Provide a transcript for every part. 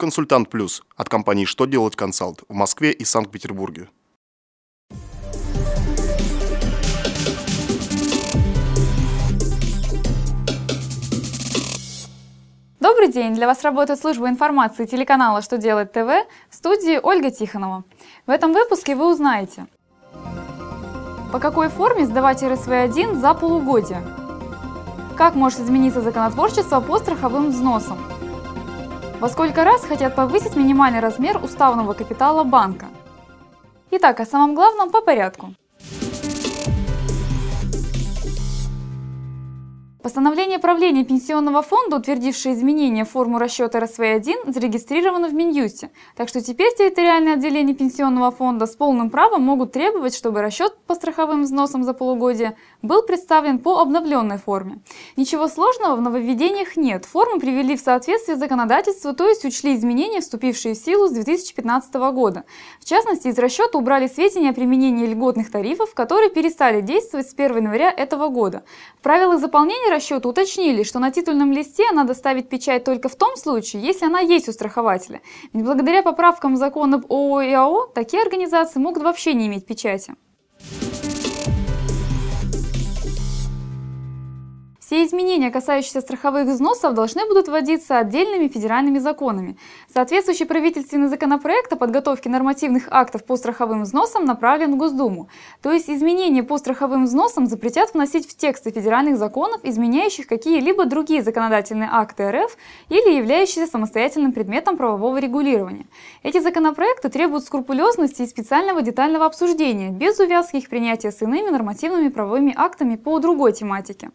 Консультант Плюс от компании «Что делать консалт» в Москве и Санкт-Петербурге. Добрый день! Для вас работает служба информации телеканала «Что делать ТВ» в студии Ольга Тихонова. В этом выпуске вы узнаете, по какой форме сдавать РСВ-1 за полугодие, как может измениться законотворчество по страховым взносам, во сколько раз хотят повысить минимальный размер уставного капитала банка. Итак, о самом главном по порядку. Постановление правления Пенсионного фонда, утвердившее изменения в форму расчета РСВ-1, зарегистрировано в Минюсте, так что теперь территориальные отделения Пенсионного фонда с полным правом могут требовать, чтобы расчет по страховым взносам за полугодие был представлен по обновленной форме. Ничего сложного в нововведениях нет, форму привели в соответствие с законодательством, то есть учли изменения, вступившие в силу с 2015 года. В частности, из расчета убрали сведения о применении льготных тарифов, которые перестали действовать с 1 января этого года. В правилах заполнения расчета уточнили, что на титульном листе надо ставить печать только в том случае, если она есть у страхователя. Ведь благодаря поправкам закона об ООО и АО такие организации могут вообще не иметь печати. Все изменения, касающиеся страховых взносов, должны будут вводиться отдельными федеральными законами. Соответствующий правительственный законопроект о подготовке нормативных актов по страховым взносам направлен в Госдуму. То есть изменения по страховым взносам запретят вносить в тексты федеральных законов, изменяющих какие-либо другие законодательные акты РФ или являющиеся самостоятельным предметом правового регулирования. Эти законопроекты требуют скрупулезности и специального детального обсуждения, без увязки их принятия с иными нормативными правовыми актами по другой тематике.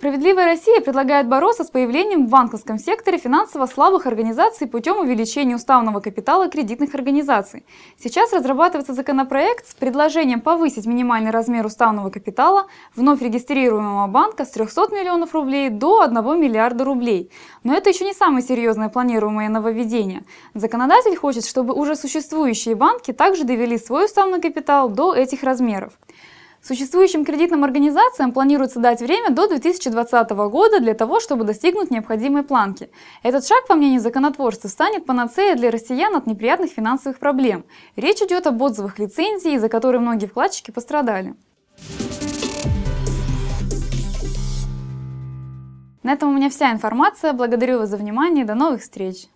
Справедливая Россия предлагает бороться с появлением в банковском секторе финансово слабых организаций путем увеличения уставного капитала кредитных организаций. Сейчас разрабатывается законопроект с предложением повысить минимальный размер уставного капитала вновь регистрируемого банка с 300 миллионов рублей до 1 миллиарда рублей. Но это еще не самое серьезное планируемое нововведение. Законодатель хочет, чтобы уже существующие банки также довели свой уставный капитал до этих размеров. Существующим кредитным организациям планируется дать время до 2020 года для того, чтобы достигнуть необходимой планки. Этот шаг, по мнению законотворцев, станет панацеей для россиян от неприятных финансовых проблем. Речь идет об отзывах лицензий, из-за которой многие вкладчики пострадали. На этом у меня вся информация. Благодарю вас за внимание. До новых встреч!